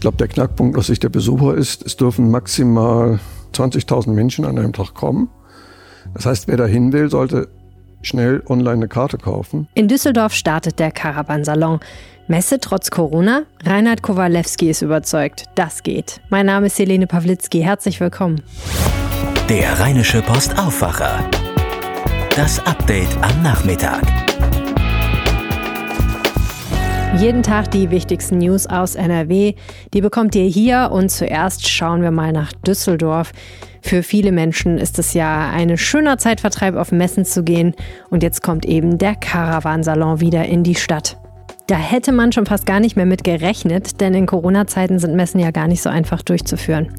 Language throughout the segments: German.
Ich glaube, der Knackpunkt aus Sicht der Besucher ist, es dürfen maximal 20.000 Menschen an einem Tag kommen. Das heißt, wer da hin will, sollte schnell online eine Karte kaufen. In Düsseldorf startet der Caravansalon. Messe trotz Corona? Reinhard Kowalewski ist überzeugt, das geht. Mein Name ist Helene Pawlitzki, herzlich willkommen. Der Rheinische Post Aufwacher. Das Update am Nachmittag. Jeden Tag die wichtigsten News aus NRW. Die bekommt ihr hier und zuerst schauen wir mal nach Düsseldorf. Für viele Menschen ist es ja ein schöner Zeitvertreib, auf Messen zu gehen. Und jetzt kommt eben der Caravansalon wieder in die Stadt. Da hätte man schon fast gar nicht mehr mit gerechnet, denn in Corona-Zeiten sind Messen ja gar nicht so einfach durchzuführen.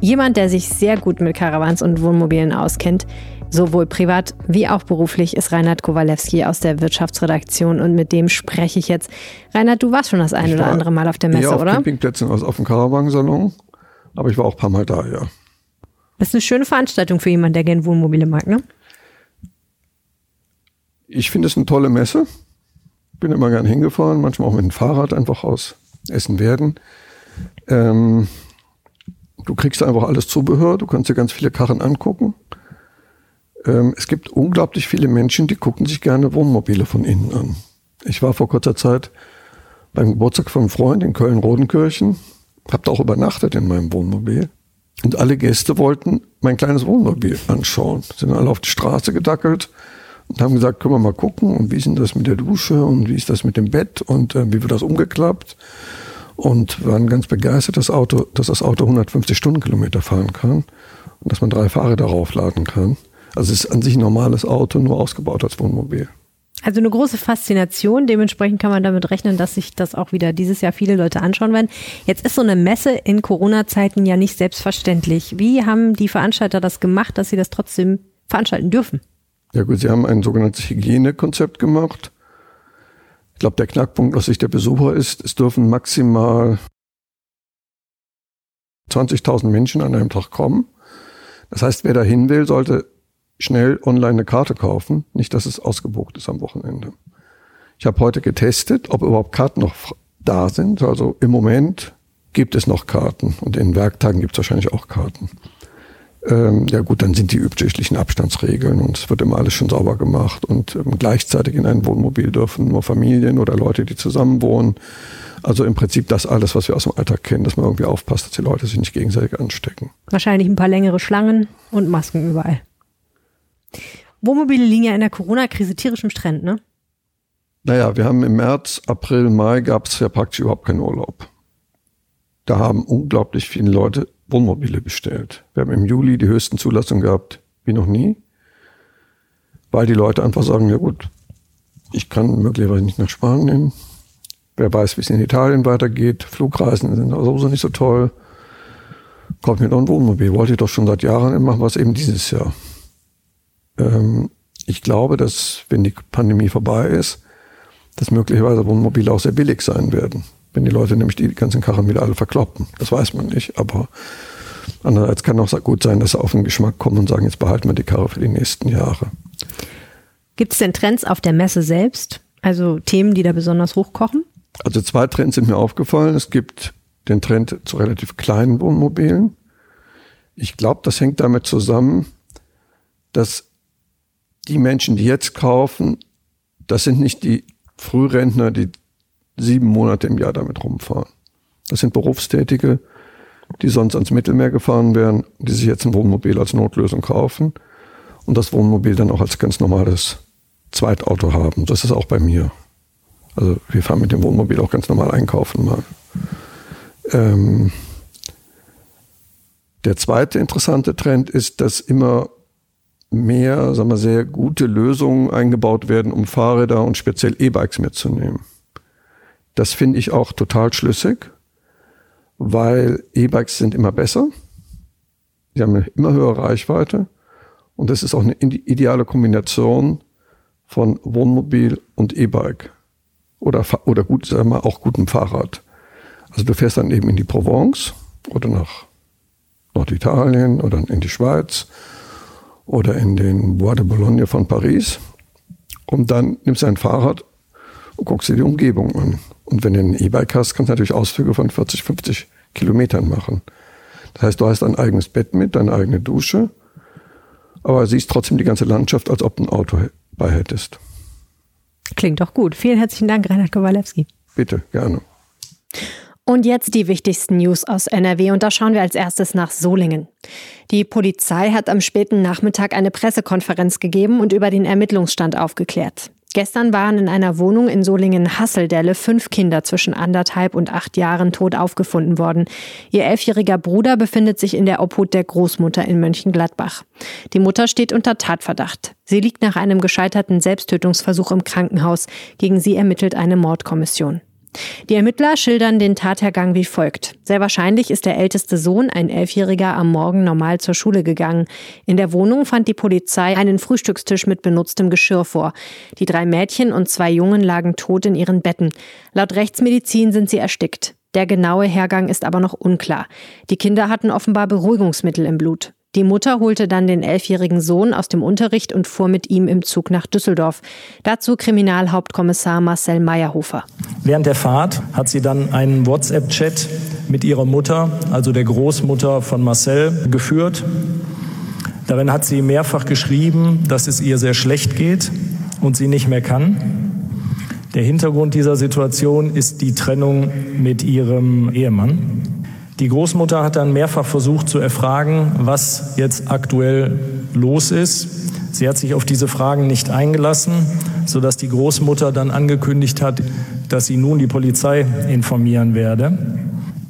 Jemand, der sich sehr gut mit Caravans und Wohnmobilen auskennt, sowohl privat wie auch beruflich, ist Reinhard Kowalewski aus der Wirtschaftsredaktion und mit dem spreche ich jetzt. Reinhard, du warst schon das ein oder andere Mal auf der Messe, auf oder? Campingplätzen, also auf dem Caravansalon, aber ich war auch ein paar Mal da, ja. Das ist eine schöne Veranstaltung für jemanden, der gerne Wohnmobile mag, ne? Ich finde es eine tolle Messe. Bin immer gern hingefahren, manchmal auch mit dem Fahrrad einfach aus Essen-Werden. Ähm, du kriegst einfach alles Zubehör, du kannst dir ganz viele Karren angucken. Ähm, es gibt unglaublich viele Menschen, die gucken sich gerne Wohnmobile von innen an. Ich war vor kurzer Zeit beim Geburtstag von einem Freund in Köln-Rodenkirchen, habe da auch übernachtet in meinem Wohnmobil. Und alle Gäste wollten mein kleines Wohnmobil anschauen. Sind alle auf die Straße gedackelt und haben gesagt, können wir mal gucken und wie ist denn das mit der Dusche und wie ist das mit dem Bett und äh, wie wird das umgeklappt und waren ganz begeistert, dass, Auto, dass das Auto 150 Stundenkilometer fahren kann und dass man drei Fahrer darauf laden kann. Also es ist an sich ein normales Auto, nur ausgebaut als Wohnmobil. Also eine große Faszination. Dementsprechend kann man damit rechnen, dass sich das auch wieder dieses Jahr viele Leute anschauen werden. Jetzt ist so eine Messe in Corona-Zeiten ja nicht selbstverständlich. Wie haben die Veranstalter das gemacht, dass sie das trotzdem veranstalten dürfen? Ja gut, sie haben ein sogenanntes Hygienekonzept gemacht. Ich glaube, der Knackpunkt aus Sicht der Besucher ist, es dürfen maximal 20.000 Menschen an einem Tag kommen. Das heißt, wer da hin will, sollte schnell online eine Karte kaufen. Nicht, dass es ausgebucht ist am Wochenende. Ich habe heute getestet, ob überhaupt Karten noch da sind. Also im Moment gibt es noch Karten und in Werktagen gibt es wahrscheinlich auch Karten. Ähm, ja gut, dann sind die üblichen Abstandsregeln und es wird immer alles schon sauber gemacht und ähm, gleichzeitig in ein Wohnmobil dürfen nur Familien oder Leute, die zusammen wohnen. Also im Prinzip das alles, was wir aus dem Alltag kennen, dass man irgendwie aufpasst, dass die Leute sich nicht gegenseitig anstecken. Wahrscheinlich ein paar längere Schlangen und Masken überall. Wohnmobile liegen ja in der Corona-Krise tierisch im Trend, ne? Naja, wir haben im März, April, Mai gab es ja praktisch überhaupt keinen Urlaub. Da haben unglaublich viele Leute Wohnmobile bestellt. Wir haben im Juli die höchsten Zulassungen gehabt wie noch nie, weil die Leute einfach sagen, ja gut, ich kann möglicherweise nicht nach Spanien. Wer weiß, wie es in Italien weitergeht. Flugreisen sind sowieso nicht so toll. Kommt mir doch ein Wohnmobil. Wollte ich doch schon seit Jahren, machen es eben dieses Jahr. Ähm, ich glaube, dass wenn die Pandemie vorbei ist, dass möglicherweise Wohnmobile auch sehr billig sein werden. Wenn die Leute nämlich die ganzen Karren wieder alle verkloppen. Das weiß man nicht, aber andererseits kann auch gut sein, dass sie auf den Geschmack kommen und sagen, jetzt behalten wir die Karre für die nächsten Jahre. Gibt es denn Trends auf der Messe selbst? Also Themen, die da besonders hochkochen? Also zwei Trends sind mir aufgefallen. Es gibt den Trend zu relativ kleinen Wohnmobilen. Ich glaube, das hängt damit zusammen, dass die Menschen, die jetzt kaufen, das sind nicht die Frührentner, die sieben Monate im Jahr damit rumfahren. Das sind Berufstätige, die sonst ans Mittelmeer gefahren wären, die sich jetzt ein Wohnmobil als Notlösung kaufen und das Wohnmobil dann auch als ganz normales Zweitauto haben. Das ist auch bei mir. Also wir fahren mit dem Wohnmobil auch ganz normal einkaufen mal. Ähm der zweite interessante Trend ist, dass immer mehr, sagen wir, sehr gute Lösungen eingebaut werden, um Fahrräder und speziell E-Bikes mitzunehmen. Das finde ich auch total schlüssig, weil E-Bikes sind immer besser. Sie haben eine immer höhere Reichweite und das ist auch eine ideale Kombination von Wohnmobil und E-Bike oder, oder gut, sagen wir, auch gutem Fahrrad. Also du fährst dann eben in die Provence oder nach Norditalien oder in die Schweiz oder in den Bois de Boulogne von Paris. Und dann nimmst du ein Fahrrad und guckst dir die Umgebung an. Und wenn du ein E-Bike hast, kannst du natürlich Ausflüge von 40, 50 Kilometern machen. Das heißt, du hast ein eigenes Bett mit, deine eigene Dusche, aber siehst trotzdem die ganze Landschaft, als ob du ein Auto bei hättest. Klingt doch gut. Vielen herzlichen Dank, Reinhard Kowalewski. Bitte, gerne. Und jetzt die wichtigsten News aus NRW und da schauen wir als erstes nach Solingen. Die Polizei hat am späten Nachmittag eine Pressekonferenz gegeben und über den Ermittlungsstand aufgeklärt. Gestern waren in einer Wohnung in Solingen-Hasseldelle fünf Kinder zwischen anderthalb und acht Jahren tot aufgefunden worden. Ihr elfjähriger Bruder befindet sich in der Obhut der Großmutter in Mönchengladbach. Die Mutter steht unter Tatverdacht. Sie liegt nach einem gescheiterten Selbsttötungsversuch im Krankenhaus. Gegen sie ermittelt eine Mordkommission. Die Ermittler schildern den Tathergang wie folgt. Sehr wahrscheinlich ist der älteste Sohn, ein Elfjähriger, am Morgen normal zur Schule gegangen. In der Wohnung fand die Polizei einen Frühstückstisch mit benutztem Geschirr vor. Die drei Mädchen und zwei Jungen lagen tot in ihren Betten. Laut Rechtsmedizin sind sie erstickt. Der genaue Hergang ist aber noch unklar. Die Kinder hatten offenbar Beruhigungsmittel im Blut. Die Mutter holte dann den elfjährigen Sohn aus dem Unterricht und fuhr mit ihm im Zug nach Düsseldorf. Dazu Kriminalhauptkommissar Marcel Meyerhofer. Während der Fahrt hat sie dann einen WhatsApp-Chat mit ihrer Mutter, also der Großmutter von Marcel, geführt. Darin hat sie mehrfach geschrieben, dass es ihr sehr schlecht geht und sie nicht mehr kann. Der Hintergrund dieser Situation ist die Trennung mit ihrem Ehemann. Die Großmutter hat dann mehrfach versucht zu erfragen, was jetzt aktuell los ist. Sie hat sich auf diese Fragen nicht eingelassen, sodass die Großmutter dann angekündigt hat, dass sie nun die Polizei informieren werde.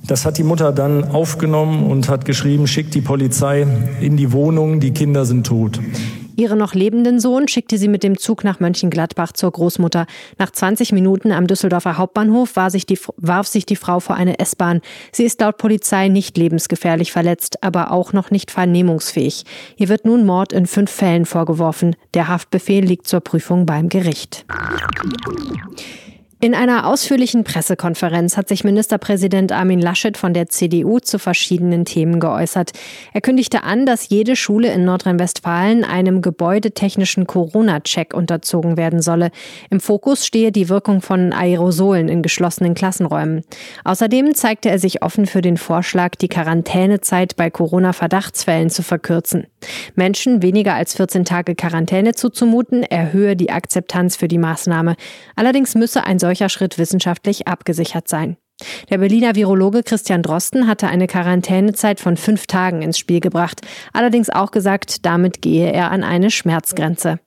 Das hat die Mutter dann aufgenommen und hat geschrieben, schickt die Polizei in die Wohnung, die Kinder sind tot. Ihren noch lebenden Sohn schickte sie mit dem Zug nach Mönchengladbach zur Großmutter. Nach 20 Minuten am Düsseldorfer Hauptbahnhof sich die, warf sich die Frau vor eine S-Bahn. Sie ist laut Polizei nicht lebensgefährlich verletzt, aber auch noch nicht vernehmungsfähig. Ihr wird nun Mord in fünf Fällen vorgeworfen. Der Haftbefehl liegt zur Prüfung beim Gericht. In einer ausführlichen Pressekonferenz hat sich Ministerpräsident Armin Laschet von der CDU zu verschiedenen Themen geäußert. Er kündigte an, dass jede Schule in Nordrhein-Westfalen einem gebäudetechnischen Corona-Check unterzogen werden solle. Im Fokus stehe die Wirkung von Aerosolen in geschlossenen Klassenräumen. Außerdem zeigte er sich offen für den Vorschlag, die Quarantänezeit bei Corona-Verdachtsfällen zu verkürzen. Menschen weniger als 14 Tage Quarantäne zuzumuten, erhöhe die Akzeptanz für die Maßnahme. Allerdings müsse ein solcher solcher Schritt wissenschaftlich abgesichert sein. Der Berliner Virologe Christian Drosten hatte eine Quarantänezeit von fünf Tagen ins Spiel gebracht, allerdings auch gesagt, damit gehe er an eine Schmerzgrenze.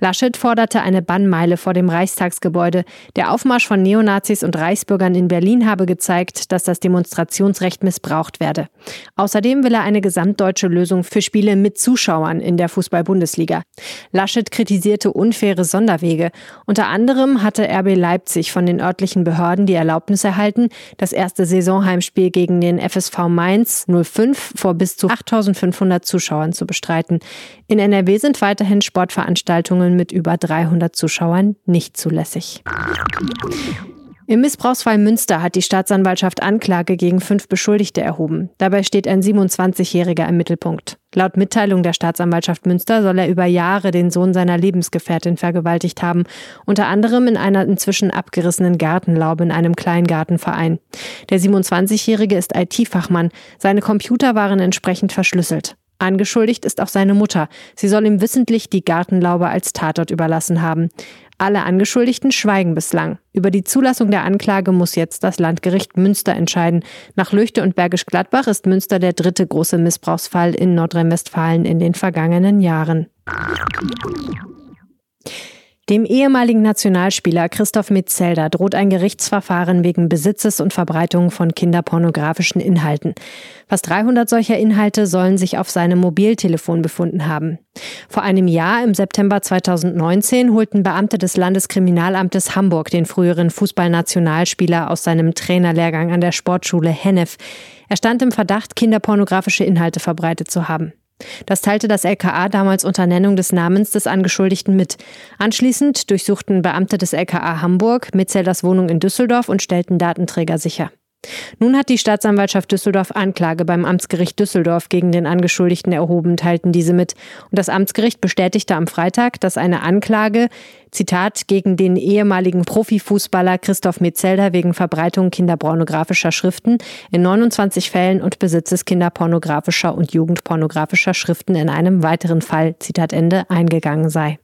Laschet forderte eine Bannmeile vor dem Reichstagsgebäude. Der Aufmarsch von Neonazis und Reichsbürgern in Berlin habe gezeigt, dass das Demonstrationsrecht missbraucht werde. Außerdem will er eine gesamtdeutsche Lösung für Spiele mit Zuschauern in der Fußball-Bundesliga. Laschet kritisierte unfaire Sonderwege. Unter anderem hatte RB Leipzig von den örtlichen Behörden die Erlaubnis erhalten, das erste Saisonheimspiel gegen den FSV Mainz 05 vor bis zu 8500 Zuschauern zu bestreiten. In NRW sind weiterhin Sportveranstaltungen mit über 300 Zuschauern nicht zulässig. Im Missbrauchsfall Münster hat die Staatsanwaltschaft Anklage gegen fünf Beschuldigte erhoben. Dabei steht ein 27-Jähriger im Mittelpunkt. Laut Mitteilung der Staatsanwaltschaft Münster soll er über Jahre den Sohn seiner Lebensgefährtin vergewaltigt haben, unter anderem in einer inzwischen abgerissenen Gartenlaube in einem Kleingartenverein. Der 27-Jährige ist IT-Fachmann. Seine Computer waren entsprechend verschlüsselt. Angeschuldigt ist auch seine Mutter. Sie soll ihm wissentlich die Gartenlaube als Tatort überlassen haben. Alle Angeschuldigten schweigen bislang. Über die Zulassung der Anklage muss jetzt das Landgericht Münster entscheiden. Nach Lüchte und Bergisch Gladbach ist Münster der dritte große Missbrauchsfall in Nordrhein-Westfalen in den vergangenen Jahren. Dem ehemaligen Nationalspieler Christoph Metzelder droht ein Gerichtsverfahren wegen Besitzes und Verbreitung von kinderpornografischen Inhalten. Fast 300 solcher Inhalte sollen sich auf seinem Mobiltelefon befunden haben. Vor einem Jahr, im September 2019, holten Beamte des Landeskriminalamtes Hamburg den früheren Fußballnationalspieler aus seinem Trainerlehrgang an der Sportschule Hennef. Er stand im Verdacht, kinderpornografische Inhalte verbreitet zu haben. Das teilte das LKA damals unter Nennung des Namens des Angeschuldigten mit. Anschließend durchsuchten Beamte des LKA Hamburg Metzelders Wohnung in Düsseldorf und stellten Datenträger sicher. Nun hat die Staatsanwaltschaft Düsseldorf Anklage beim Amtsgericht Düsseldorf gegen den Angeschuldigten erhoben, teilten diese mit. Und das Amtsgericht bestätigte am Freitag, dass eine Anklage, Zitat, gegen den ehemaligen Profifußballer Christoph Metzelder wegen Verbreitung kinderpornografischer Schriften in 29 Fällen und Besitzes kinderpornografischer und jugendpornografischer Schriften in einem weiteren Fall, Zitat Ende, eingegangen sei.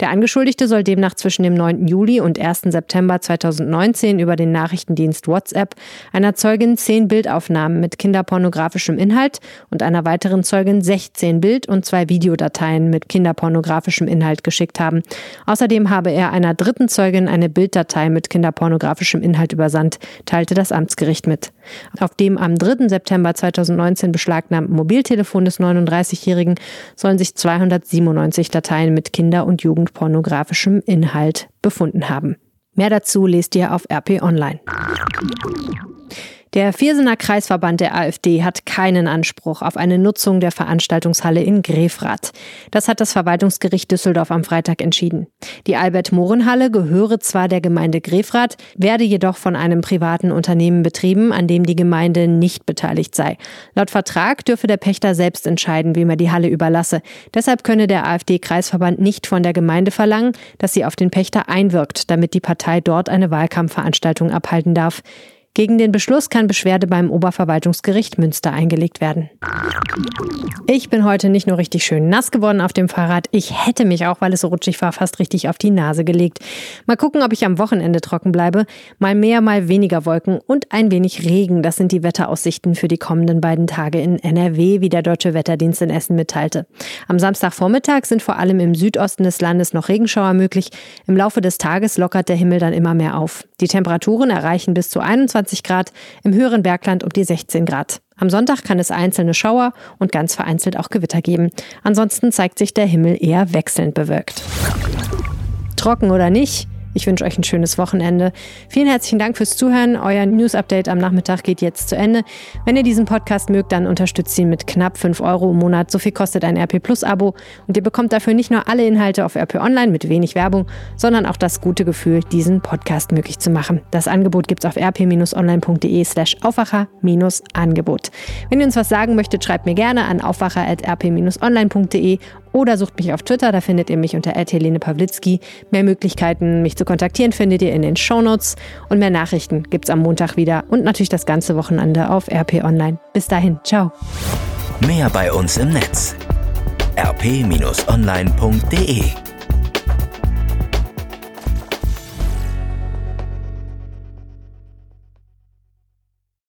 Der Angeschuldigte soll demnach zwischen dem 9. Juli und 1. September 2019 über den Nachrichtendienst WhatsApp einer Zeugin zehn Bildaufnahmen mit kinderpornografischem Inhalt und einer weiteren Zeugin 16 Bild- und zwei Videodateien mit kinderpornografischem Inhalt geschickt haben. Außerdem habe er einer dritten Zeugin eine Bilddatei mit kinderpornografischem Inhalt übersandt, teilte das Amtsgericht mit. Auf dem am 3. September 2019 beschlagnahmten Mobiltelefon des 39-Jährigen sollen sich 297 Dateien mit Kinder- und jugendpornografischem Inhalt befunden haben. Mehr dazu lest ihr auf RP Online. Der Viersener Kreisverband der AfD hat keinen Anspruch auf eine Nutzung der Veranstaltungshalle in Grefrath. Das hat das Verwaltungsgericht Düsseldorf am Freitag entschieden. Die Albert-Mohren-Halle gehöre zwar der Gemeinde Grefrath, werde jedoch von einem privaten Unternehmen betrieben, an dem die Gemeinde nicht beteiligt sei. Laut Vertrag dürfe der Pächter selbst entscheiden, wem er die Halle überlasse. Deshalb könne der AfD-Kreisverband nicht von der Gemeinde verlangen, dass sie auf den Pächter einwirkt, damit die Partei dort eine Wahlkampfveranstaltung abhalten darf. Gegen den Beschluss kann Beschwerde beim Oberverwaltungsgericht Münster eingelegt werden. Ich bin heute nicht nur richtig schön nass geworden auf dem Fahrrad, ich hätte mich auch, weil es so rutschig war, fast richtig auf die Nase gelegt. Mal gucken, ob ich am Wochenende trocken bleibe. Mal mehr, mal weniger Wolken und ein wenig Regen. Das sind die Wetteraussichten für die kommenden beiden Tage in NRW, wie der Deutsche Wetterdienst in Essen mitteilte. Am Samstagvormittag sind vor allem im Südosten des Landes noch Regenschauer möglich. Im Laufe des Tages lockert der Himmel dann immer mehr auf. Die Temperaturen erreichen bis zu 21 Grad, im höheren Bergland um die 16 Grad. Am Sonntag kann es einzelne Schauer und ganz vereinzelt auch Gewitter geben. Ansonsten zeigt sich der Himmel eher wechselnd bewölkt. Trocken oder nicht, ich wünsche euch ein schönes Wochenende. Vielen herzlichen Dank fürs Zuhören. Euer News Update am Nachmittag geht jetzt zu Ende. Wenn ihr diesen Podcast mögt, dann unterstützt ihn mit knapp 5 Euro im Monat. So viel kostet ein RP Plus Abo. Und ihr bekommt dafür nicht nur alle Inhalte auf RP Online mit wenig Werbung, sondern auch das gute Gefühl, diesen Podcast möglich zu machen. Das Angebot gibt es auf rp-online.de slash Aufwacher-Angebot. Wenn ihr uns was sagen möchtet, schreibt mir gerne an aufwacher.rp-online.de oder sucht mich auf Twitter, da findet ihr mich unter Helene Pawlitzki. Mehr Möglichkeiten, mich zu kontaktieren, findet ihr in den Shownotes und mehr Nachrichten gibt's am Montag wieder und natürlich das ganze Wochenende auf RP Online. Bis dahin, ciao. Mehr bei uns im Netz rp-online.de